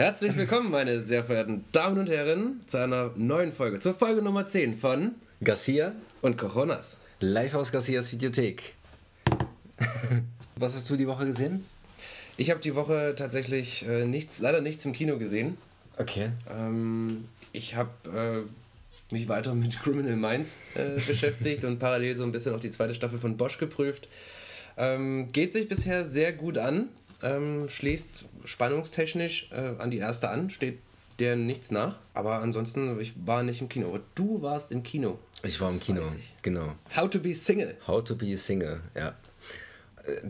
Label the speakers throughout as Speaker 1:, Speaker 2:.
Speaker 1: Herzlich willkommen, meine sehr verehrten Damen und Herren, zu einer neuen Folge, zur Folge Nummer 10 von
Speaker 2: Garcia
Speaker 1: und Coronas.
Speaker 2: Live aus Garcias Videothek. Was hast du die Woche gesehen?
Speaker 1: Ich habe die Woche tatsächlich äh, nichts, leider nichts im Kino gesehen.
Speaker 2: Okay.
Speaker 1: Ähm, ich habe äh, mich weiter mit Criminal Minds äh, beschäftigt und parallel so ein bisschen auch die zweite Staffel von Bosch geprüft. Ähm, geht sich bisher sehr gut an, ähm, schließt spannungstechnisch äh, an die erste an, steht der nichts nach. Aber ansonsten, ich war nicht im Kino. Aber du warst im Kino.
Speaker 2: Ich war im
Speaker 1: Das
Speaker 2: Kino, genau.
Speaker 1: How to be Single.
Speaker 2: How to be a Single, ja. Äh,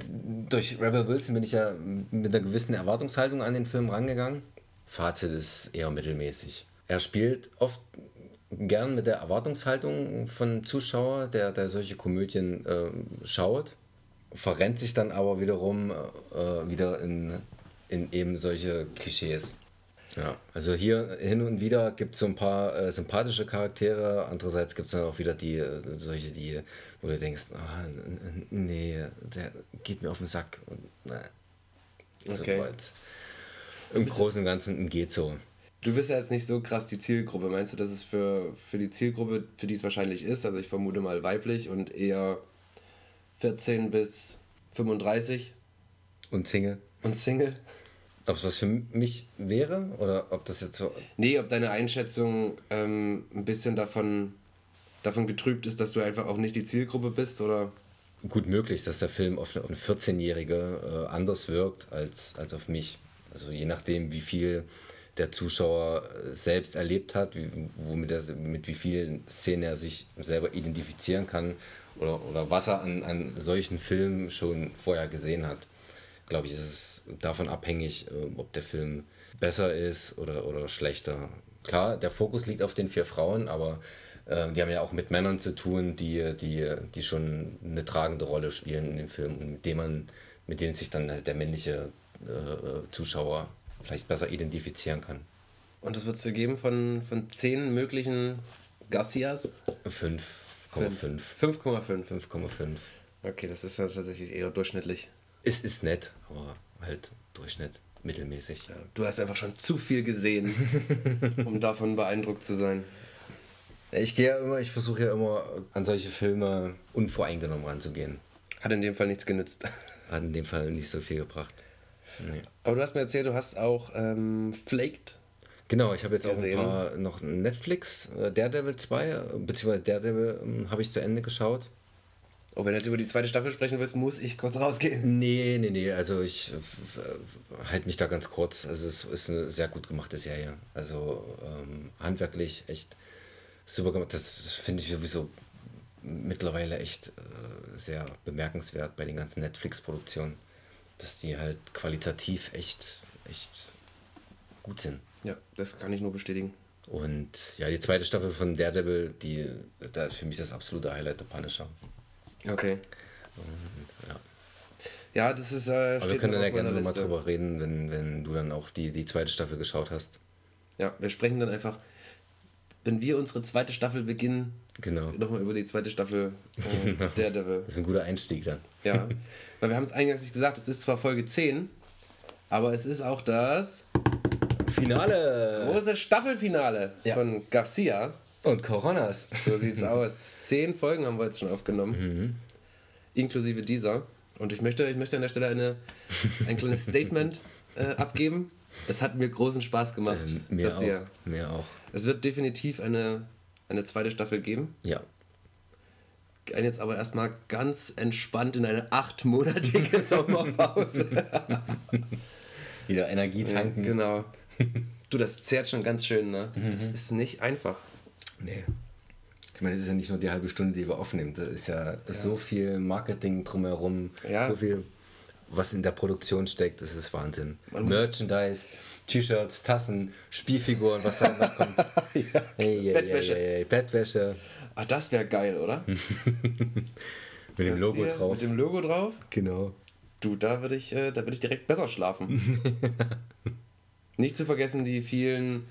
Speaker 2: Durch Rebel Wilson bin ich ja mit einer gewissen Erwartungshaltung an den Film rangegangen. Fazit ist eher mittelmäßig. Er spielt oft gern mit der Erwartungshaltung von Zuschauer, der, der solche Komödien äh, schaut, verrennt sich dann aber wiederum äh, wieder in, in eben solche Klischees. Ja, also hier hin und wieder gibt es so ein paar äh, sympathische Charaktere, andererseits gibt es dann auch wieder die, äh, solche, die, wo du denkst, ah, nee, der geht mir auf den Sack. Und, na, so
Speaker 1: Okay.
Speaker 2: weit. Im Großen und Ganzen geht so.
Speaker 1: Du bist ja jetzt nicht so krass die Zielgruppe. Meinst du, dass es für, für die Zielgruppe, für die es wahrscheinlich ist, also ich vermute mal weiblich und eher 14 bis 35
Speaker 2: Und Single?
Speaker 1: und Single?
Speaker 2: Ob es was für mich wäre oder ob das jetzt so.
Speaker 1: Nee, ob deine Einschätzung ähm, ein bisschen davon, davon getrübt ist, dass du einfach auch nicht die Zielgruppe bist oder.
Speaker 2: Gut möglich, dass der Film auf eine, auf eine 14-Jährige äh, anders wirkt als, als auf mich. Also je nachdem, wie viel der Zuschauer äh, selbst erlebt hat, wie, womit er, mit wie vielen Szenen er sich selber identifizieren kann oder, oder was er an, an solchen Filmen schon vorher gesehen hat. Glaube ich, ist es davon abhängig, äh, ob der Film besser ist oder, oder schlechter. Klar, der Fokus liegt auf den vier Frauen, aber äh, die haben ja auch mit Männern zu tun, die, die, die schon eine tragende Rolle spielen in dem Film und mit denen, man, mit denen sich dann halt der männliche äh, Zuschauer vielleicht besser identifizieren kann.
Speaker 1: Und das würdest du geben von, von 10 möglichen Garcias?
Speaker 2: 5,5.
Speaker 1: 5,5.
Speaker 2: 5,5.
Speaker 1: Okay, das ist ja tatsächlich eher durchschnittlich.
Speaker 2: Es ist nett, aber halt Durchschnitt, mittelmäßig.
Speaker 1: Ja, du hast einfach schon zu viel gesehen, um davon beeindruckt zu sein.
Speaker 2: Ich gehe ja immer, ich versuche ja immer an solche Filme unvoreingenommen ranzugehen.
Speaker 1: Hat in dem Fall nichts genützt.
Speaker 2: Hat in dem Fall nicht so viel gebracht. Nee.
Speaker 1: Aber du hast mir erzählt, du hast auch ähm, Flaked.
Speaker 2: Genau, ich habe jetzt
Speaker 1: Gesehen.
Speaker 2: auch ein paar noch Netflix, äh, Daredevil 2, äh, beziehungsweise Daredevil ähm, habe ich zu Ende geschaut.
Speaker 1: Oh, wenn du jetzt über die zweite Staffel sprechen willst, muss ich kurz rausgehen.
Speaker 2: Nee, nee, nee, also ich äh, halte mich da ganz kurz. Also es ist eine sehr gut gemachte Serie. Also ähm, handwerklich echt super gemacht. Das, das finde ich sowieso mittlerweile echt äh, sehr bemerkenswert bei den ganzen Netflix-Produktionen, dass die halt qualitativ echt, echt gut sind.
Speaker 1: Ja, das kann ich nur bestätigen.
Speaker 2: Und ja, die zweite Staffel von Daredevil, die, da ist für mich das absolute Highlight der Punisher.
Speaker 1: Okay.
Speaker 2: Ja.
Speaker 1: Ja, das ist. Äh,
Speaker 2: Aber wir können
Speaker 1: noch
Speaker 2: ja gerne nochmal drüber reden, wenn, wenn du dann auch die, die zweite Staffel geschaut hast.
Speaker 1: Ja, wir sprechen dann einfach, wenn wir unsere zweite Staffel beginnen,
Speaker 2: Genau.
Speaker 1: nochmal über die zweite Staffel äh, Daredevil.
Speaker 2: Das ist ein guter Einstieg dann.
Speaker 1: Ja, weil wir haben es eingangs nicht gesagt, es ist zwar Folge 10, aber es ist auch das
Speaker 2: Finale!
Speaker 1: große Staffelfinale
Speaker 2: Ja.
Speaker 1: von Garcia.
Speaker 2: Und Coronas.
Speaker 1: So sieht's aus. Zehn Folgen haben wir jetzt schon aufgenommen, inklusive dieser. Und ich möchte, ich möchte an der Stelle eine, ein kleines Statement äh, abgeben. Es hat mir großen Spaß gemacht,
Speaker 2: Ähm, mir auch. Mir auch.
Speaker 1: Es wird definitiv eine, eine zweite Staffel geben.
Speaker 2: Ja.
Speaker 1: Gehen jetzt aber erstmal ganz entspannt in eine achtmonatige Sommerpause.
Speaker 2: Wieder Energie
Speaker 1: Ja,
Speaker 2: tanken.
Speaker 1: genau. Du, das zehrt schon ganz schön, ne?
Speaker 2: Mhm.
Speaker 1: Das ist nicht einfach.
Speaker 2: Nee. Ich meine, es ist ja nicht nur die halbe Stunde, die wir aufnehmen. Da ist ja, so viel Marketing drumherum,
Speaker 1: Ja.
Speaker 2: so viel, was in der Produktion steckt. Das ist Wahnsinn.
Speaker 1: Man
Speaker 2: Merchandise, T-Shirts, Tassen, Spielfiguren, was da noch kommt. hey, hey,
Speaker 1: Bettwäsche.
Speaker 2: Hey, Bettwäsche.
Speaker 1: Ah, das wäre geil, oder?
Speaker 2: Mit dem Logo
Speaker 1: hier
Speaker 2: drauf.
Speaker 1: Mit dem Logo drauf.
Speaker 2: genau.
Speaker 1: Du, da würde ich, äh, da würd ich direkt besser schlafen. Nicht zu vergessen die vielen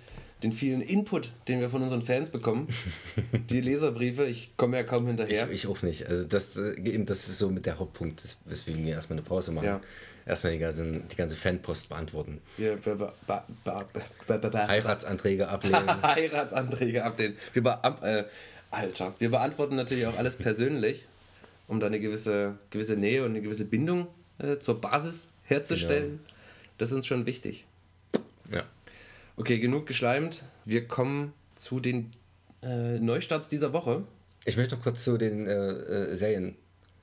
Speaker 1: den vielen Input, den wir von unseren Fans bekommen. die Leserbriefe, ich komme ja kaum hinterher.
Speaker 2: Ich, ich, auch nicht. Also das, äh, das ist so mit der Hauptpunkt, weswegen wir erstmal eine Pause machen. Ja. Erstmal die, ganzen, die ganze Fanpost beantworten. Ja, Heiratsanträge ablehnen.
Speaker 1: Heiratsanträge ablehnen. Wir äh, Alter, wir beantworten natürlich auch alles persönlich, um da eine gewisse, gewisse Nähe und eine gewisse Bindung äh, zur Basis herzustellen. Genau. Das ist uns schon wichtig. Ja. Okay, genug geschleimt. Wir kommen zu den äh, Neustarts dieser Woche.
Speaker 2: Ich möchte noch kurz zu den äh, äh, Serien.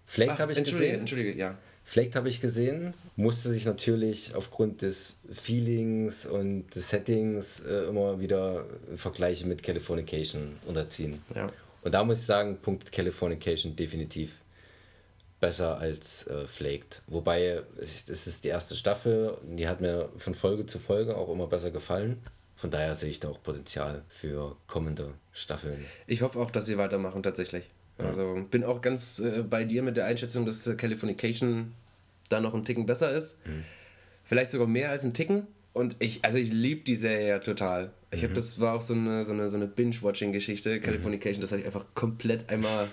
Speaker 2: Flaked habe ich
Speaker 1: Entschuldige, gesehen. Entschuldige, ja.
Speaker 2: Flaked habe ich gesehen, musste sich natürlich aufgrund des Feelings und des Settings äh, immer wieder Vergleiche mit Californication unterziehen. Ja. Und da muss ich sagen, Punkt Californication definitiv besser als äh, Flaked. Wobei, es, es ist die erste Staffel, die hat mir von Folge zu Folge auch immer besser gefallen. Von daher sehe ich da auch Potenzial für kommende Staffeln.
Speaker 1: Ich hoffe auch, dass sie weitermachen tatsächlich. Ja. Also bin auch ganz äh, bei dir mit der Einschätzung, dass äh, Californication da noch ein Ticken besser ist. Mhm. Vielleicht sogar mehr als ein Ticken. Und ich, also ich liebe die Serie ja total. Ich mhm. habe das war auch so eine, so eine, so eine Binge-Watching-Geschichte, Californication, mhm. das hatte ich einfach komplett einmal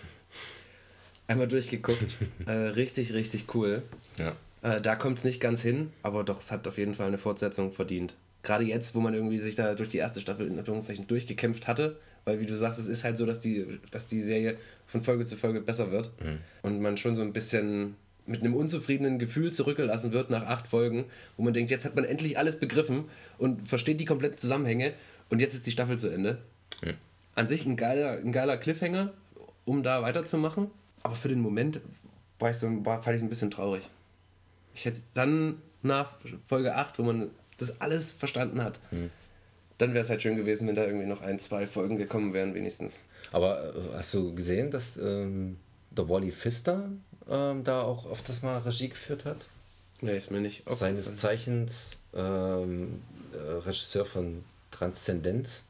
Speaker 1: einmal durchgeguckt. äh, richtig, richtig cool. Ja. Äh, da kommt es nicht ganz hin, aber doch, es hat auf jeden Fall eine Fortsetzung verdient. Gerade jetzt, wo man irgendwie sich da durch die erste Staffel in Anführungszeichen durchgekämpft hatte, weil wie du sagst, es ist halt so, dass die, dass die Serie von Folge zu Folge besser wird mhm. und man schon so ein bisschen mit einem unzufriedenen Gefühl zurückgelassen wird nach acht Folgen, wo man denkt, jetzt hat man endlich alles begriffen und versteht die kompletten Zusammenhänge und jetzt ist die Staffel zu Ende. Mhm. An sich ein geiler, ein geiler Cliffhanger, um da weiterzumachen. Aber für den Moment war ich so, war, fand ich ein bisschen traurig. Ich hätte dann nach Folge 8, wo man das alles verstanden hat, hm. dann wäre es halt schön gewesen, wenn da irgendwie noch ein, zwei Folgen gekommen wären, wenigstens.
Speaker 2: Aber äh, hast du gesehen, dass ähm, der Wally Pfister ähm, da auch öfters mal Regie geführt hat?
Speaker 1: Nee, ist mir nicht
Speaker 2: Seines Zeichens ähm, äh, Regisseur von Transzendenz.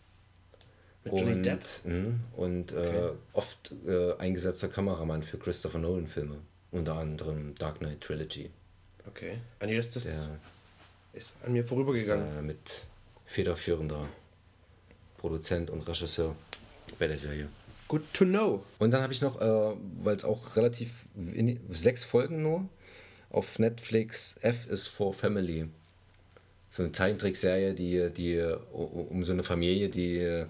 Speaker 2: Mit Johnny und, Depp? Mh, und äh, okay. äh, oft äh, eingesetzter Kameramann für Christopher Nolan-Filme. Unter anderem Dark Knight Trilogy.
Speaker 1: Okay. Ah, nee, das, das Der ist an mir vorübergegangen.
Speaker 2: Ist, äh, mit federführender Produzent und Regisseur bei der Serie.
Speaker 1: Good to know.
Speaker 2: Und dann habe ich noch, äh, weil es auch relativ sechs Folgen nur auf Netflix F is for Family. So eine Zeichentrickserie, die, die um so eine Familie, die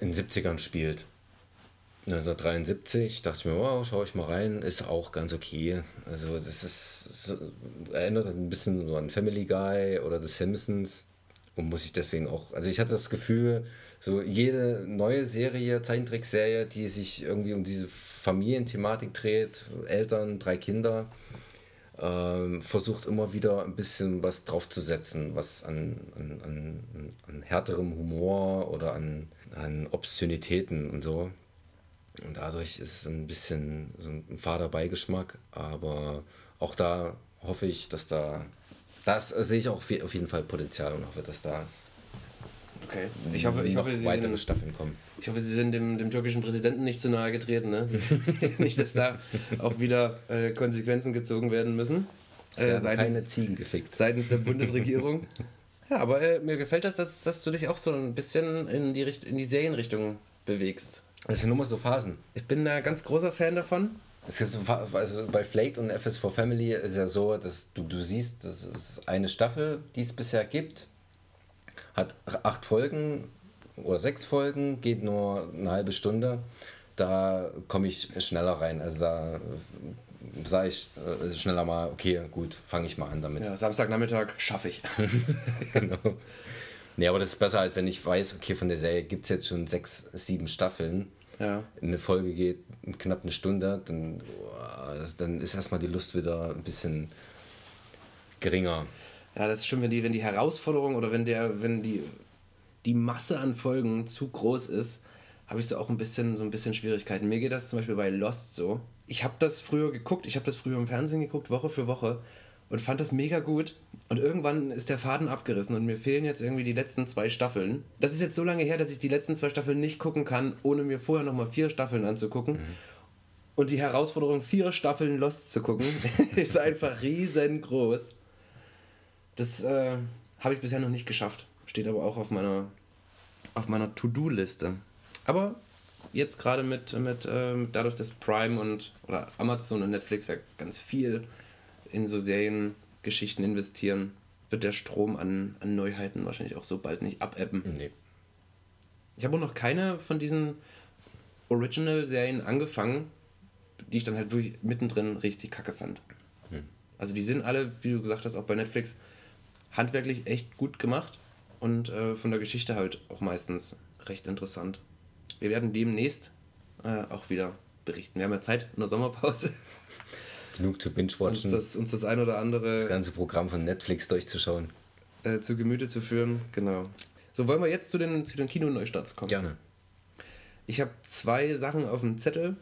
Speaker 2: in den 70ern spielt. 1973 dachte ich mir, wow, schaue ich mal rein, ist auch ganz okay. Also das ist so, erinnert ein bisschen so an Family Guy oder The Simpsons und muss ich deswegen auch, also ich hatte das Gefühl, so jede neue Serie, Zeichentrickserie, die sich irgendwie um diese Familienthematik dreht, Eltern, drei Kinder, ähm, versucht immer wieder ein bisschen was draufzusetzen, was an, an, an, an härterem Humor oder an an Obszönitäten und so. Und dadurch ist es ein bisschen so ein fader Beigeschmack, aber auch da hoffe ich, dass da, das sehe ich auch auf jeden Fall Potenzial und hoffe, dass da
Speaker 1: okay. ich hoffe, ich hoffe,
Speaker 2: weitere sind, Staffeln kommen.
Speaker 1: Ich hoffe, Sie sind dem, dem türkischen Präsidenten nicht zu nahe getreten, ne? nicht, dass da auch wieder äh, Konsequenzen gezogen werden müssen.
Speaker 2: Es werden äh, seitens, keine Ziegen gefickt.
Speaker 1: Seitens der Bundesregierung. Ja, aber äh, mir gefällt das, dass, dass du dich auch so ein bisschen in die, in die Serienrichtung bewegst.
Speaker 2: Das sind nur mal so Phasen.
Speaker 1: Ich bin da ganz großer Fan davon.
Speaker 2: Es ist also bei Flaked und FS4 Family ist ja so, dass du, du siehst, das ist eine Staffel, die es bisher gibt, hat acht Folgen oder sechs Folgen, geht nur eine halbe Stunde. Da komme ich schneller rein. Also da sage ich äh, schneller mal, okay, gut, fange ich mal an damit.
Speaker 1: Ja, Samstagnachmittag schaffe ich.
Speaker 2: genau. Nee, aber das ist besser, als wenn ich weiß, okay, von der Serie gibt es jetzt schon sechs, sieben Staffeln. Ja. Eine Folge geht knapp eine Stunde, dann, dann ist erstmal die Lust wieder ein bisschen geringer.
Speaker 1: Ja, das ist schon, wenn die, wenn die Herausforderung oder wenn der, wenn die, die Masse an Folgen zu groß ist, habe ich so auch ein bisschen, so ein bisschen Schwierigkeiten. Mir geht das zum Beispiel bei Lost so ich habe das früher geguckt, ich habe das früher im Fernsehen geguckt, Woche für Woche und fand das mega gut. Und irgendwann ist der Faden abgerissen und mir fehlen jetzt irgendwie die letzten zwei Staffeln. Das ist jetzt so lange her, dass ich die letzten zwei Staffeln nicht gucken kann, ohne mir vorher nochmal vier Staffeln anzugucken. Mhm. Und die Herausforderung, vier Staffeln Lost zu gucken, ist einfach riesengroß. Das äh, habe ich bisher noch nicht geschafft. steht aber auch auf meiner, auf meiner To-Do-Liste. Aber jetzt gerade mit, mit ähm, dadurch, dass Prime und oder Amazon und Netflix ja ganz viel in so Seriengeschichten investieren, wird der Strom an, an Neuheiten wahrscheinlich auch so bald nicht abebben. Nee. Ich habe auch noch keine von diesen Original-Serien angefangen, die ich dann halt wirklich mittendrin richtig kacke fand. Hm. Also die sind alle, wie du gesagt hast, auch bei Netflix handwerklich echt gut gemacht und äh, von der Geschichte halt auch meistens recht interessant. Wir werden demnächst äh, auch wieder berichten. Wir haben ja Zeit in der Sommerpause.
Speaker 2: Genug zu binge-watchen.
Speaker 1: Uns das, uns das ein oder andere.
Speaker 2: Das ganze Programm von Netflix durchzuschauen.
Speaker 1: Äh, zu Gemüte zu führen, genau. So, wollen wir jetzt zu den, zu den Kinoneustarts kommen? Gerne. Ich habe zwei Sachen auf dem Zettel.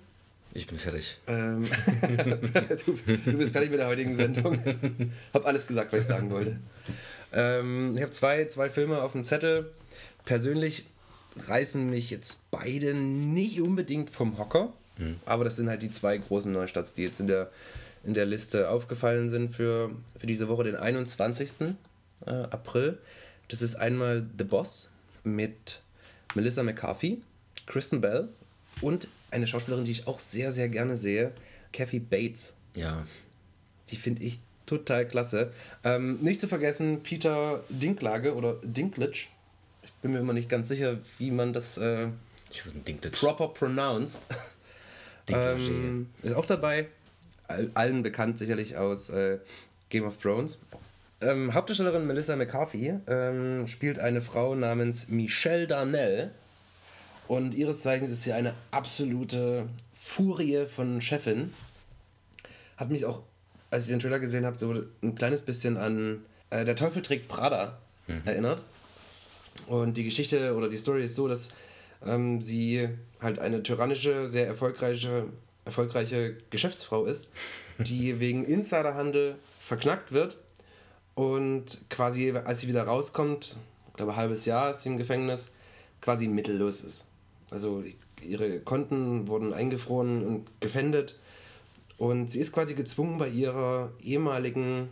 Speaker 2: Ich bin fertig.
Speaker 1: Ähm, du, du, bist fertig mit der heutigen Sendung. hab alles gesagt, was ich sagen wollte. Ähm, ich habe zwei, zwei Filme auf dem Zettel. Persönlich reißen mich jetzt beide nicht unbedingt vom Hocker. Mhm. Aber das sind halt die zwei großen Neustarts, die jetzt in der, in der Liste aufgefallen sind für, für diese Woche, den 21. Äh, April. Das ist einmal The Boss mit Melissa McCarthy, Kristen Bell und eine Schauspielerin, die ich auch sehr, sehr gerne sehe, Kathy Bates. Ja. Die finde ich total klasse. Ähm, nicht zu vergessen, Peter Dinklage oder Dinklage. Ich bin mir immer nicht ganz sicher, wie man das äh, proper pronounced. ähm, ist auch dabei. All, allen bekannt sicherlich aus äh, Game of Thrones. Ähm, Hauptdarstellerin Melissa McCarthy ähm, spielt eine Frau namens Michelle Darnell. Und ihres Zeichens ist sie eine absolute Furie von Chefin. Hat mich auch, als ich den Trailer gesehen habe, so ein kleines bisschen an äh, Der Teufel trägt Prada mhm. erinnert. Und die Geschichte oder die Story ist so, dass ähm, sie halt eine tyrannische, sehr erfolgreiche, erfolgreiche Geschäftsfrau ist, die wegen Insiderhandel verknackt wird und quasi, als sie wieder rauskommt, ich glaube, ein halbes Jahr ist sie im Gefängnis, quasi mittellos ist. Also ihre Konten wurden eingefroren und gefändet. Und sie ist quasi gezwungen, bei ihrer ehemaligen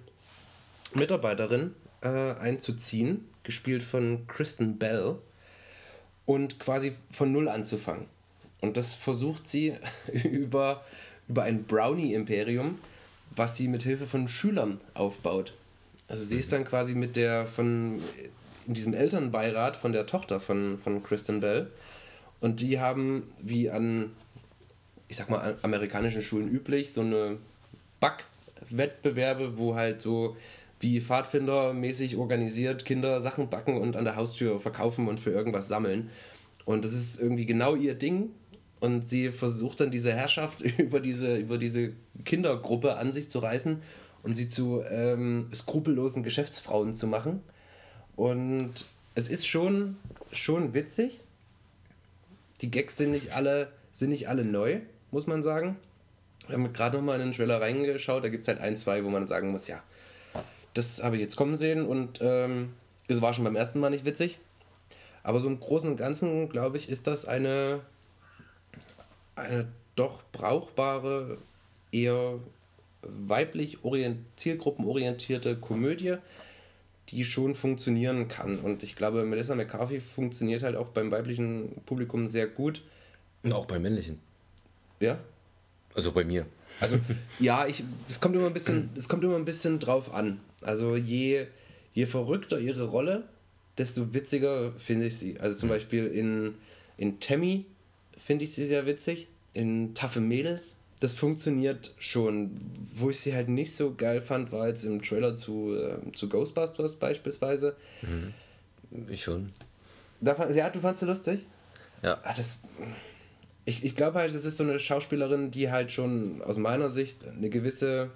Speaker 1: Mitarbeiterin äh, einzuziehen, gespielt von Kristen Bell, und quasi von Null anzufangen. Und das versucht sie über, über ein Brownie-Imperium, was sie mit Hilfe von Schülern aufbaut. Also sie ist dann quasi mit der von in diesem Elternbeirat von der Tochter von, von Kristen Bell. Und die haben, wie an, ich sag mal, amerikanischen Schulen üblich, so eine Backwettbewerbe, wo halt so wie Pfadfinder mäßig organisiert Kinder Sachen backen und an der Haustür verkaufen und für irgendwas sammeln. Und das ist irgendwie genau ihr Ding. Und sie versucht dann diese Herrschaft über diese, über diese Kindergruppe an sich zu reißen und sie zu ähm, skrupellosen Geschäftsfrauen zu machen. Und es ist schon, schon witzig. Die Gags sind nicht alle, sind nicht alle neu, muss man sagen. Wir haben gerade nochmal in den Trailer reingeschaut, da gibt es halt ein, zwei, wo man sagen muss, ja, das habe ich jetzt kommen sehen und ähm, es war schon beim ersten Mal nicht witzig. Aber so im Großen und Ganzen, glaube ich, ist das eine, eine doch brauchbare, eher weiblich orient, zielgruppenorientierte Komödie, die schon funktionieren kann. Und ich glaube, Melissa McCarthy funktioniert halt auch beim weiblichen Publikum sehr gut.
Speaker 2: Und auch beim männlichen.
Speaker 1: Ja?
Speaker 2: Also bei mir.
Speaker 1: Also ja, ich, es kommt immer ein bisschen, es kommt immer ein bisschen drauf an. Also je, je verrückter ihre Rolle, desto witziger finde ich sie. Also zum Beispiel in, in Tammy finde ich sie sehr witzig. In Taffe Mädels das funktioniert schon. Wo ich sie halt nicht so geil fand, war jetzt im Trailer zu, äh, zu Ghostbusters beispielsweise.
Speaker 2: Mhm. Ich schon.
Speaker 1: Da, ja, du fandst sie lustig?
Speaker 2: Ja.
Speaker 1: Ach, das, ich ich glaube halt, das ist so eine Schauspielerin, die halt schon aus meiner Sicht eine gewisse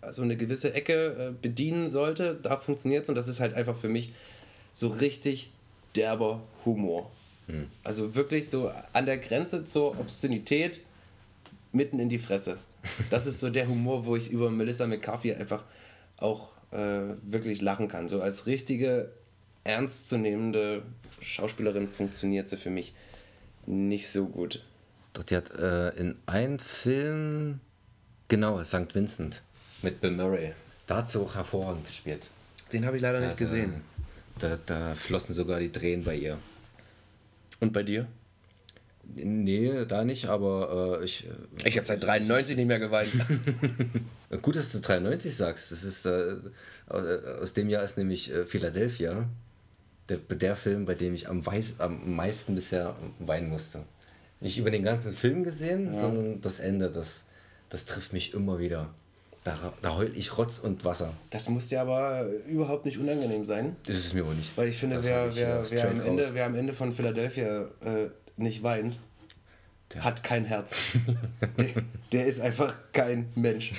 Speaker 1: also eine gewisse Ecke äh, bedienen sollte. Da funktioniert es und das ist halt einfach für mich so richtig derber Humor. Mhm. Also wirklich so an der Grenze zur Obszönität, mitten in die Fresse. Das ist so der Humor, wo ich über Melissa McCarthy einfach auch äh, wirklich lachen kann. So als richtige, ernstzunehmende Schauspielerin funktioniert sie für mich nicht so gut.
Speaker 2: Doch, die hat äh, in einem Film, genau, St. Vincent mit Bill Murray. Da hat sie auch hervorragend gespielt.
Speaker 1: Den habe ich leider nicht gesehen.
Speaker 2: Da, da flossen sogar die Tränen bei ihr.
Speaker 1: Und bei dir?
Speaker 2: Nee, da nicht, aber äh, ich.
Speaker 1: Ich habe seit 93 nicht mehr geweint.
Speaker 2: Gut, dass du 93 sagst. Das ist äh, aus dem Jahr ist nämlich äh, Philadelphia der, der Film, bei dem ich am, weiß, am meisten bisher weinen musste. Nicht über den ganzen Film gesehen, ja. sondern das Ende, das, das trifft mich immer wieder. Da, da heul ich Rotz und Wasser.
Speaker 1: Das muss dir aber überhaupt nicht unangenehm sein.
Speaker 2: Das ist mir auch nicht.
Speaker 1: Weil ich finde, wer, wer, wer, am Ende, wer am Ende von Philadelphia äh, nicht weint, der hat kein Herz. der, der, ist einfach kein Mensch.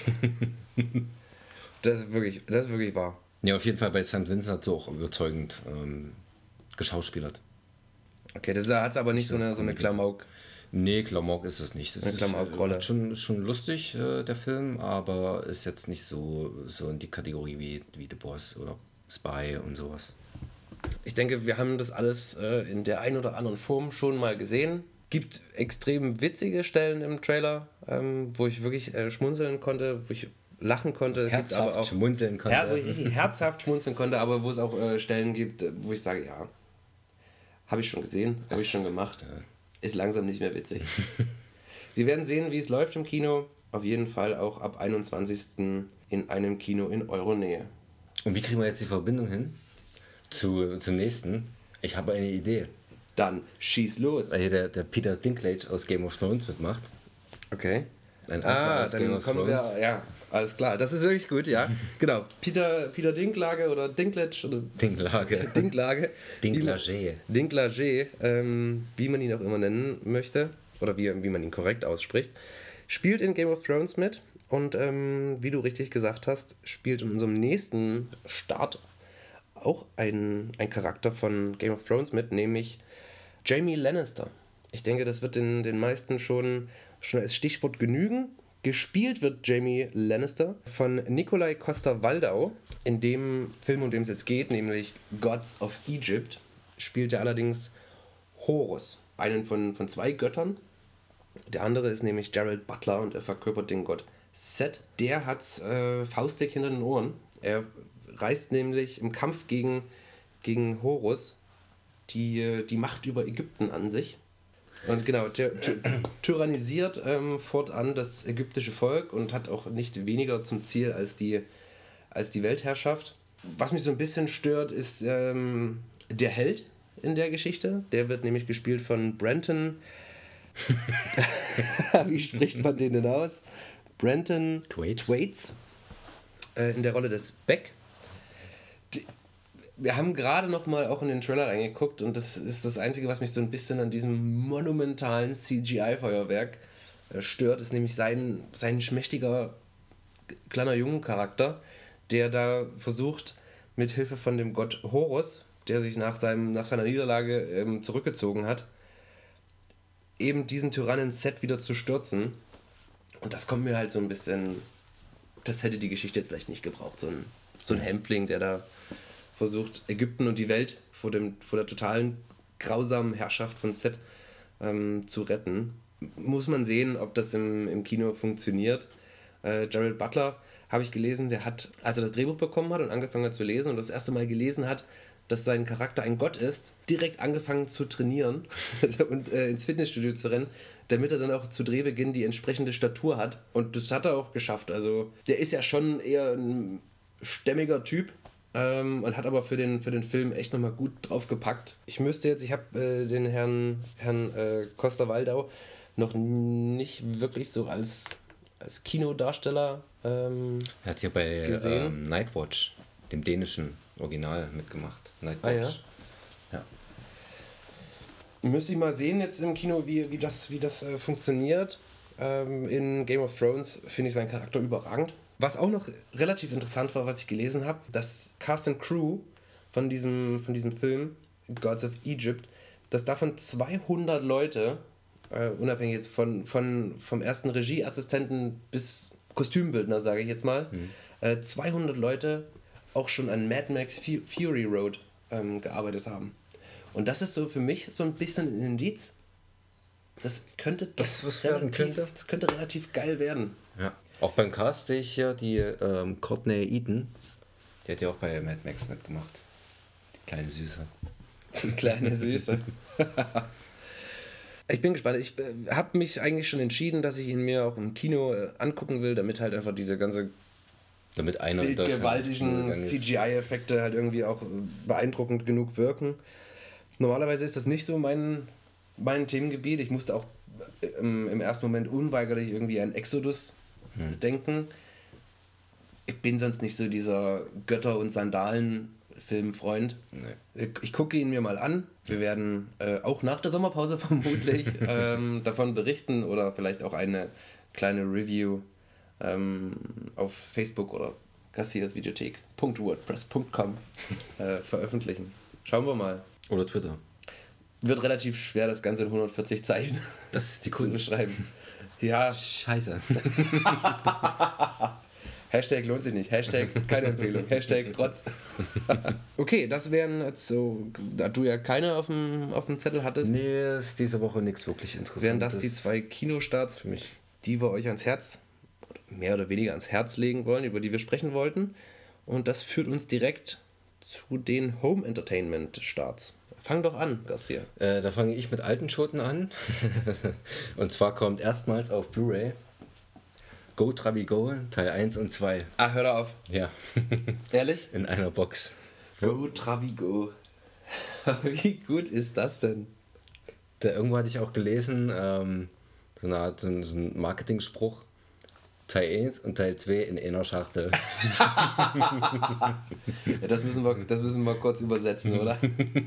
Speaker 1: das, ist wirklich, das ist wirklich wahr.
Speaker 2: Ja, auf jeden Fall bei St. Vincent hat er auch überzeugend ähm, geschauspielert.
Speaker 1: Okay, das hat aber nicht so eine, so eine Klamauk.
Speaker 2: Nee, Klamauk ist es nicht. Das eine Klamauk-Rolle. Ist schon, schon lustig, äh, der Film, aber ist jetzt nicht so, so in die Kategorie wie, wie The Boss oder Spy und sowas.
Speaker 1: Ich denke, wir haben das alles äh, in der einen oder anderen Form schon mal gesehen. Gibt extrem witzige Stellen im Trailer, ähm, wo ich wirklich äh, schmunzeln konnte, wo ich lachen konnte. Herzhaft aber auch, schmunzeln konnte. Her herzhaft schmunzeln konnte, aber wo es auch äh, Stellen gibt, wo ich sage, ja, habe ich schon gesehen, habe ich schon gemacht. Ist langsam nicht mehr witzig. Wir werden sehen, wie es läuft im Kino. Auf jeden Fall auch ab 21. in einem Kino in Euronähe.
Speaker 2: Und wie kriegen wir jetzt die Verbindung hin zu, zum nächsten? Ich habe eine Idee.
Speaker 1: Dann schieß los.
Speaker 2: Weil hier der, der Peter Dinklage aus Game of Thrones mitmacht.
Speaker 1: Okay. Ein ah, dann kommen wir, ja, alles klar. Das ist wirklich gut, ja. genau. Peter, Peter Dinklage oder Dinklage oder
Speaker 2: Dinklage.
Speaker 1: Dinklage.
Speaker 2: Dinklage.
Speaker 1: Dinklage, ähm, wie man ihn auch immer nennen möchte oder wie, wie man ihn korrekt ausspricht, spielt in Game of Thrones mit und ähm, wie du richtig gesagt hast, spielt in unserem nächsten Start auch ein, ein Charakter von Game of Thrones mit, nämlich Jamie Lannister. Ich denke, das wird den, den meisten schon, schon als Stichwort genügen. Gespielt wird Jamie Lannister von Nikolai Costa-Waldau. In dem Film, um den es jetzt geht, nämlich Gods of Egypt, spielt er allerdings Horus, einen von, von zwei Göttern. Der andere ist nämlich Gerald Butler und er verkörpert den Gott Set. Der hat äh, faustdick hinter den Ohren. Er reißt nämlich im Kampf gegen, gegen Horus die, die Macht über Ägypten an sich und genau, ty tyrannisiert ähm, fortan das ägyptische Volk und hat auch nicht weniger zum Ziel als die, als die Weltherrschaft. Was mich so ein bisschen stört, ist ähm, der Held in der Geschichte. Der wird nämlich gespielt von Brenton. Wie spricht man den denn aus? Brenton Thwaites, Thwaites äh, in der Rolle des Beck wir haben gerade noch mal auch in den Trailer reingeguckt und das ist das Einzige, was mich so ein bisschen an diesem monumentalen CGI-Feuerwerk äh, stört, ist nämlich sein, sein schmächtiger kleiner Jungencharakter, der da versucht, mit Hilfe von dem Gott Horus, der sich nach, seinem, nach seiner Niederlage ähm, zurückgezogen hat, eben diesen Tyrannen Set wieder zu stürzen. Und das kommt mir halt so ein bisschen. Das hätte die Geschichte jetzt vielleicht nicht gebraucht. So ein, so ein Hämpfling, der da versucht, Ägypten und die Welt vor, dem, vor der totalen grausamen Herrschaft von Set ähm, zu retten. Muss man sehen, ob das im, im Kino funktioniert. Äh, Gerald Butler habe ich gelesen, der hat, als er das Drehbuch bekommen hat und angefangen hat zu lesen und das erste Mal gelesen hat, dass sein Charakter ein Gott ist, direkt angefangen zu trainieren und äh, ins Fitnessstudio zu rennen, damit er dann auch zu Drehbeginn die entsprechende Statur hat. Und das hat er auch geschafft. Also der ist ja schon eher ein stämmiger Typ, ähm, und hat aber für den, für den Film echt nochmal gut draufgepackt. Ich müsste jetzt, ich habe äh, den Herrn, Herrn äh, Costa Waldau noch nicht wirklich so als, als Kinodarsteller ähm,
Speaker 2: Er hat hier bei ähm, Nightwatch, dem dänischen Original, mitgemacht. Nightwatch.
Speaker 1: Ah, ja. ja. Müsste ich mal sehen jetzt im Kino, wie, wie das, wie das äh, funktioniert. Ähm, in Game of Thrones finde ich seinen Charakter überragend. Was auch noch relativ interessant war, was ich gelesen habe, dass Cast and Crew von diesem, von diesem Film Gods of Egypt, dass davon 200 Leute, äh, unabhängig jetzt von, von, vom ersten Regieassistenten bis Kostümbildner, sage ich jetzt mal, mhm. äh, 200 Leute auch schon an Mad Max Fury Road ähm, gearbeitet haben. Und das ist so für mich so ein bisschen ein Indiz. Das könnte doch das, relativ, könnte? Das könnte relativ geil werden.
Speaker 2: Ja. Auch beim Cast sehe ich ja die ähm, Courtney Eaton. Die hat ja auch bei Mad Max mitgemacht. Kleine Süße.
Speaker 1: Die kleine Süße. ich bin gespannt. Ich äh, habe mich eigentlich schon entschieden, dass ich ihn mir auch im Kino äh, angucken will, damit halt einfach diese ganze
Speaker 2: damit einer in Deutschland
Speaker 1: gewaltigen CGI-Effekte halt irgendwie auch beeindruckend genug wirken. Normalerweise ist das nicht so mein, mein Themengebiet. Ich musste auch äh, im, im ersten Moment unweigerlich irgendwie an Exodus denken. Ich bin sonst nicht so dieser Götter- und Sandalen-Filmfreund. Ich, ich gucke ihn mir mal an. Wir werden äh, auch nach der Sommerpause vermutlich ähm, davon berichten oder vielleicht auch eine kleine Review ähm, auf Facebook oder kassiersvideothek.wordpress.com äh, veröffentlichen. Schauen wir mal.
Speaker 2: Oder Twitter.
Speaker 1: Wird relativ schwer, das Ganze in 140 Zeichen
Speaker 2: Das ist die
Speaker 1: zu
Speaker 2: Kunst.
Speaker 1: beschreiben. Ja,
Speaker 2: Scheiße.
Speaker 1: Hashtag lohnt sich nicht. Hashtag keine Empfehlung. Hashtag Trotz. okay, das wären jetzt so, da du ja keine auf dem, auf dem Zettel hattest,
Speaker 2: nee, ist diese Woche nichts wirklich Interessantes.
Speaker 1: wären das die zwei Kinostarts,
Speaker 2: für mich.
Speaker 1: die wir euch ans Herz, oder mehr oder weniger ans Herz legen wollen, über die wir sprechen wollten. Und das führt uns direkt zu den Home Entertainment Starts. Fang doch an, Garcia.
Speaker 2: Äh, da fange ich mit alten Schoten an. und zwar kommt erstmals auf Blu-ray Go Trabi Go, Teil 1 und 2.
Speaker 1: Ah, hör da auf.
Speaker 2: Ja,
Speaker 1: Ehrlich?
Speaker 2: in einer Box.
Speaker 1: Go Travigo. Wie gut ist das denn?
Speaker 2: Da irgendwo hatte ich auch gelesen, ähm, so eine Art so ein, so ein Marketing-Spruch. Teil 1 und Teil 2 in einer Schachtel.
Speaker 1: Ja, das, müssen wir, das müssen wir kurz übersetzen, oder?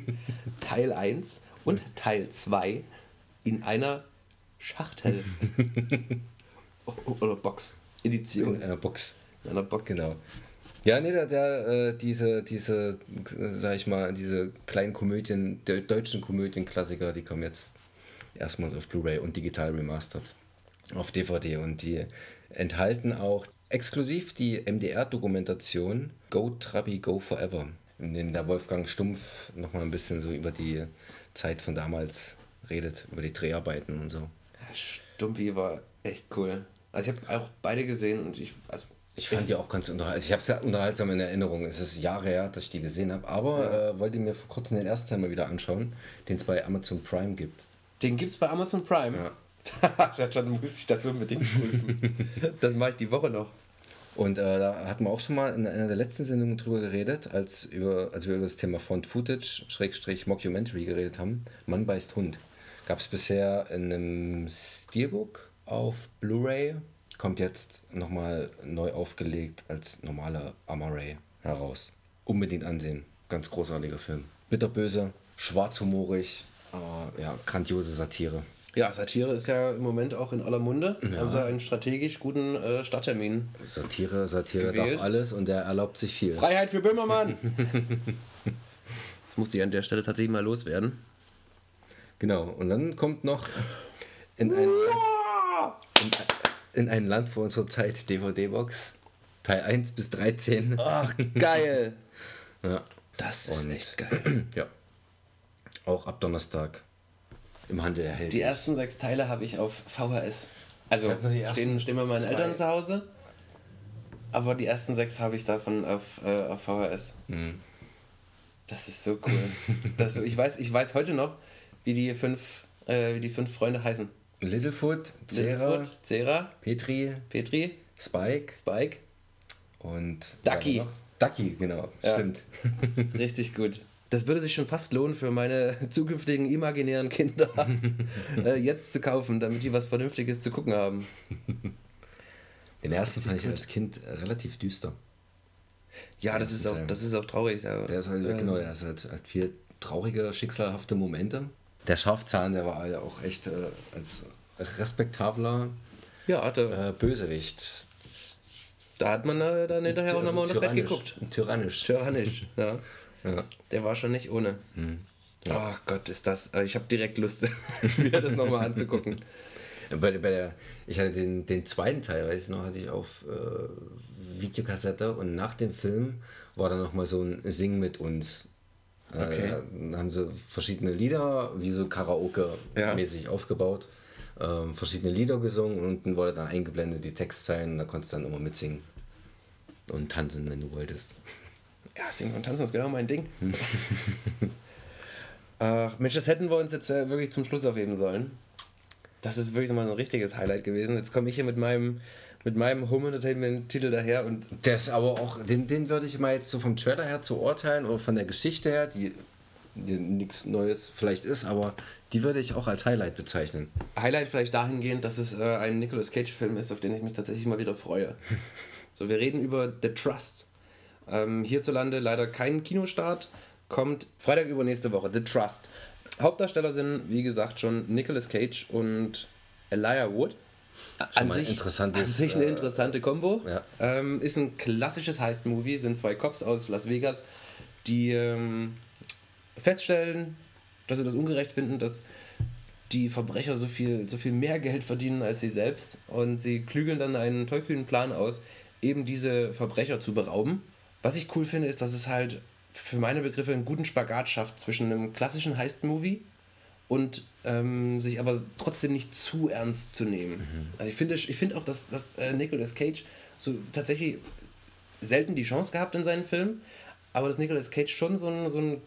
Speaker 1: Teil 1 und Teil 2 in einer Schachtel. Oder Box. Edition.
Speaker 2: In einer Box.
Speaker 1: In einer Box.
Speaker 2: Genau. Ja, nee, der, der äh, diese, diese, sag ich mal, diese kleinen Komödien, de deutschen Komödienklassiker, die kommen jetzt erstmals auf Blu-ray und digital remastered auf DVD und die enthalten auch exklusiv die MDR-Dokumentation Go Trabi Go Forever, in dem der Wolfgang Stumpf nochmal ein bisschen so über die Zeit von damals redet, über die Dreharbeiten und so.
Speaker 1: Ja, Stumpfi war echt cool. Also ich habe auch beide gesehen und ich, also
Speaker 2: Ich fand die auch ganz unterhaltsam. Also ich habe es ja unterhaltsam in Erinnerung. Es ist Jahre her, dass ich die gesehen habe. Aber äh, wollte mir vor kurzem den ersten Teil mal wieder anschauen, den es bei Amazon Prime gibt.
Speaker 1: den gibt's bei Amazon Prime.
Speaker 2: Ja.
Speaker 1: Dann musste ich das unbedingt prüfen. das mache ich die Woche noch.
Speaker 2: Und äh, da hatten wir auch schon mal in einer der letzten Sendungen drüber geredet, als, über, als wir über das Thema Found Footage, Schrägstrich Mockumentary geredet haben. Mann beißt Hund. Gab es bisher in einem Steelbook auf Blu-ray, kommt jetzt nochmal neu aufgelegt als normaler Amaray heraus. Unbedingt ansehen. Ganz großartiger Film. Bitterböse, schwarzhumorig, aber ja, grandiose Satire.
Speaker 1: Ja, Satire ist ja im Moment auch in aller Munde. Haben sie einen strategisch guten äh, Starttermin.
Speaker 2: Satire, Satire
Speaker 1: Gewählt.
Speaker 2: darf alles und er erlaubt sich viel.
Speaker 1: Freiheit für Böhmermann! das musste ich an der Stelle tatsächlich mal loswerden.
Speaker 2: Genau, und dann kommt noch in ein, in, in ein Land vor unserer Zeit DVD-Box, Teil 1 bis 13.
Speaker 1: Ach, geil!
Speaker 2: Ja.
Speaker 1: Das ist
Speaker 2: Und-
Speaker 1: echt geil.
Speaker 2: ja. Auch ab Donnerstag im Handel erhältlich.
Speaker 1: Die ersten sechs Teile habe ich auf VHS. Also stehen, stehen bei meinen
Speaker 2: zwei.
Speaker 1: Eltern zu Hause. Aber die ersten sechs habe ich davon auf, äh, auf VHS.
Speaker 2: Mhm.
Speaker 1: Das ist so cool. das, ich, weiß, ich weiß heute noch, wie die fünf, äh, wie die fünf Freunde heißen.
Speaker 2: Littlefoot, Zera,
Speaker 1: Littlefoot, Zera,
Speaker 2: Petri,
Speaker 1: Petri,
Speaker 2: Spike
Speaker 1: Spike.
Speaker 2: und
Speaker 1: Ducky.
Speaker 2: Ducky, genau,
Speaker 1: Ja.
Speaker 2: stimmt.
Speaker 1: Richtig gut. Das würde sich schon fast lohnen für meine zukünftigen imaginären Kinder, äh, jetzt zu kaufen, damit die was Vernünftiges zu gucken haben.
Speaker 2: Den ersten fand ich
Speaker 1: gut.
Speaker 2: als Kind relativ düster.
Speaker 1: Ja, das ist auch, das ist auch traurig.
Speaker 2: Der ist halt,
Speaker 1: Ähm,
Speaker 2: genau, der ist halt, halt viel traurige, schicksalhafte Momente. Der Schafzahn, der war ja auch echt äh, als respektabler
Speaker 1: Ja, da,
Speaker 2: äh, Bösewicht.
Speaker 1: da hat man äh, dann hinterher auch nochmal unter das Bett
Speaker 2: Tyrannisch.
Speaker 1: geguckt.
Speaker 2: Tyrannisch.
Speaker 1: Tyrannisch, ja.
Speaker 2: Ja.
Speaker 1: Der war schon nicht ohne.
Speaker 2: Mhm.
Speaker 1: Ach Gott, ist das. äh, Ich habe direkt Lust, mir das nochmal anzugucken.
Speaker 2: Bei, bei der, ich hatte den, den zweiten Teil, weiß ich noch, hatte ich auf äh, Videokassette und nach dem Film war dann nochmal so ein Sing mit uns. Äh,
Speaker 1: Okay.
Speaker 2: Dann haben sie verschiedene Lieder, wie so Karaoke-mäßig aufgebaut, ähm, verschiedene Lieder gesungen und unten wurde dann eingeblendet die Textzeilen und da konntest du dann immer mitsingen und tanzen, wenn du wolltest.
Speaker 1: Ja, Singen und Tanzen ist genau mein Ding. Ach, Mensch, das hätten wir uns jetzt äh, wirklich zum Schluss aufheben sollen. Das ist wirklich mal so ein richtiges Highlight gewesen. Jetzt komme ich hier mit meinem, mit meinem Home Entertainment-Titel daher und.
Speaker 2: Ist aber auch, den, den würde ich mal jetzt so vom Trailer her zu urteilen oder von der Geschichte her, die, die nichts Neues vielleicht ist, aber die würde ich auch als Highlight bezeichnen.
Speaker 1: Highlight vielleicht dahingehend, dass es äh, ein Nicolas Cage-Film ist, auf den ich mich tatsächlich mal wieder freue. so, wir reden über The Trust. Ähm, hierzulande leider kein Kinostart, kommt Freitag übernächste Woche. The Trust. Hauptdarsteller sind, wie gesagt, schon Nicolas Cage und Elijah Wood. An sich, an sich eine
Speaker 2: äh,
Speaker 1: interessante Kombo.
Speaker 2: ja.
Speaker 1: Ähm, ist ein klassisches Heist-Movie, sind zwei Cops aus Las Vegas, die ähm, feststellen, dass sie das ungerecht finden, dass die Verbrecher so viel, so viel mehr Geld verdienen als sie selbst. Und sie klügeln dann einen tollkühnen Plan aus, eben diese Verbrecher zu berauben. Was ich cool finde, ist, dass es halt für meine Begriffe einen guten Spagat schafft zwischen einem klassischen Heist-Movie und ähm, sich aber trotzdem nicht zu ernst zu nehmen. Also ich finde, ich finde auch, dass, dass äh, Nicolas Cage so tatsächlich selten die Chance gehabt in seinen Filmen, aber dass Nicolas Cage schon so ein, so ein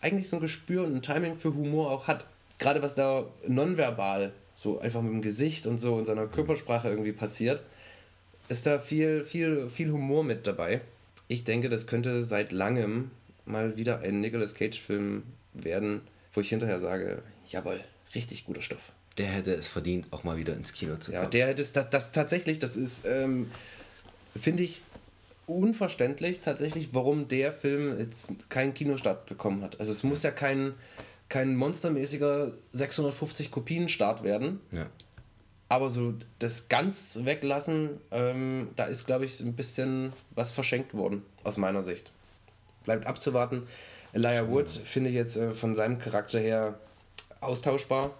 Speaker 1: eigentlich so ein Gespür und ein Timing für Humor auch hat. Gerade was da nonverbal, so einfach mit dem Gesicht und so in seiner Körpersprache irgendwie passiert, ist da viel, viel, viel Humor mit dabei. Ich denke, das könnte seit langem mal wieder ein Nicolas Cage-Film werden, wo ich hinterher sage, jawohl, richtig guter Stoff.
Speaker 2: Der hätte es verdient, auch mal wieder ins Kino zu
Speaker 1: Ja,
Speaker 2: kommen.
Speaker 1: der hätte es, das, das tatsächlich, das ist, ähm, finde ich, unverständlich tatsächlich, warum der Film jetzt keinen Kinostart bekommen hat. Also es muss ja kein, kein monstermäßiger 650 Kopien Start werden,
Speaker 2: ja.
Speaker 1: Aber so das ganz weglassen, ähm, da ist, glaube ich, ein bisschen was verschenkt worden, aus meiner Sicht. Bleibt abzuwarten. Elijah Wood finde ich jetzt äh, von seinem Charakter her austauschbar.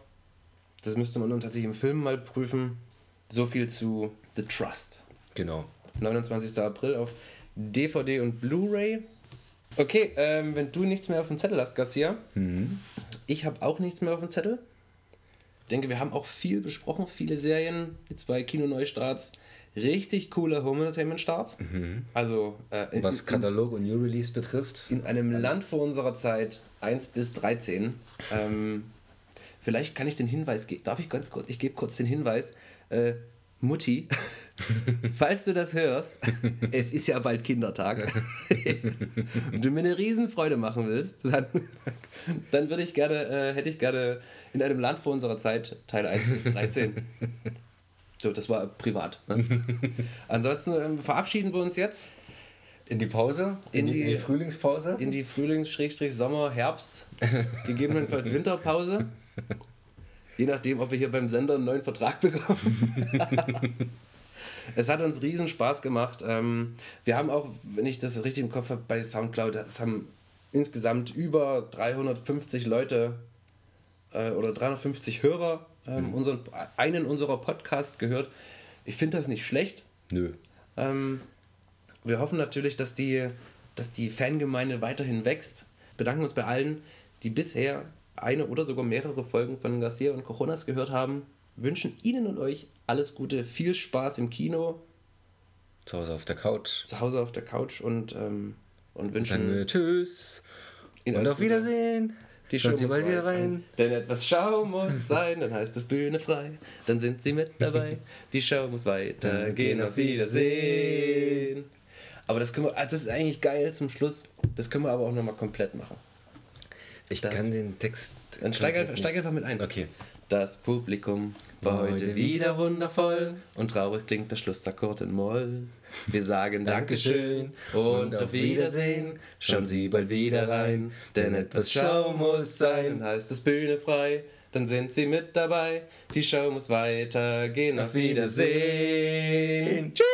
Speaker 1: Das müsste man nun tatsächlich im Film mal prüfen. So viel zu The Trust.
Speaker 2: Genau.
Speaker 1: 29. April auf DVD und Blu-ray. Okay, ähm, wenn du nichts mehr auf dem Zettel hast, Garcia, ich habe auch nichts mehr auf dem Zettel. Ich denke, wir haben auch viel besprochen, viele Serien, die zwei Kino-Neustarts, richtig coole Home-Entertainment-Starts. Also äh, in,
Speaker 2: Was Katalog und New Release betrifft.
Speaker 1: in einem Land vor unserer Zeit 1 bis 13. Ähm, vielleicht kann ich den Hinweis geben. Darf ich ganz kurz? Ich gebe kurz den Hinweis. Äh, Mutti, falls du das hörst, es ist ja bald Kindertag und du mir eine Riesenfreude machen willst, dann, dann würde ich gerne, äh, hätte ich gerne in einem Land vor unserer Zeit Teil 1 bis 13. So, das war privat. Ne? Ansonsten ähm, verabschieden wir uns jetzt
Speaker 2: In die Pause?
Speaker 1: In die-
Speaker 2: in die Frühlingspause?
Speaker 1: in die Frühlings-, Schrägstrich, Sommer-, Herbst, gegebenenfalls Winterpause. Je nachdem, ob wir hier beim Sender einen neuen Vertrag bekommen. es hat uns riesen Spaß gemacht. Ähm, wir haben auch, wenn ich das richtig im Kopf habe, bei Soundcloud, das haben insgesamt über 350 Leute äh, oder 350 Hörer ähm, unseren, einen unserer Podcasts gehört. Ich finde das nicht schlecht.
Speaker 2: Nö.
Speaker 1: Ähm, wir hoffen natürlich, dass die, dass die Fangemeinde weiterhin wächst. Bedanken uns bei allen, die bisher eine oder sogar mehrere Folgen von Garcia und Coronas gehört haben. Wünschen Ihnen und euch alles Gute, viel Spaß im Kino,
Speaker 2: Zu Hause auf der Couch.
Speaker 1: zu Hause auf der Couch und, ähm, und
Speaker 2: Sagen wir
Speaker 1: wünschen
Speaker 2: Tschüss.
Speaker 1: Ihnen
Speaker 2: Und auf
Speaker 1: Gute.
Speaker 2: Wiedersehen.
Speaker 1: Die
Speaker 2: Schauen
Speaker 1: Show
Speaker 2: Sie
Speaker 1: muss
Speaker 2: bald wieder rein.
Speaker 1: Denn etwas Schau muss sein, dann heißt es Bühne frei. Dann sind Sie mit dabei. Die Show muss weitergehen. Auf Wiedersehen. Aber das können wir, ah, das ist eigentlich geil zum Schluss. Das können wir aber auch nochmal komplett machen.
Speaker 2: Ich
Speaker 1: Das-
Speaker 2: kann den Text.
Speaker 1: Dann steig einfach, steig einfach mit ein.
Speaker 2: Okay.
Speaker 1: Das Publikum war heute wieder wundervoll und traurig klingt der Schlussakkord in Moll. Wir sagen Dankeschön und auf Wiedersehen. Schauen Sie bald wieder rein, denn etwas Schau muss sein. Heißt es Bühne frei, dann sind Sie mit dabei. Die Show muss weitergehen. Auf Wiedersehen. Tschüss.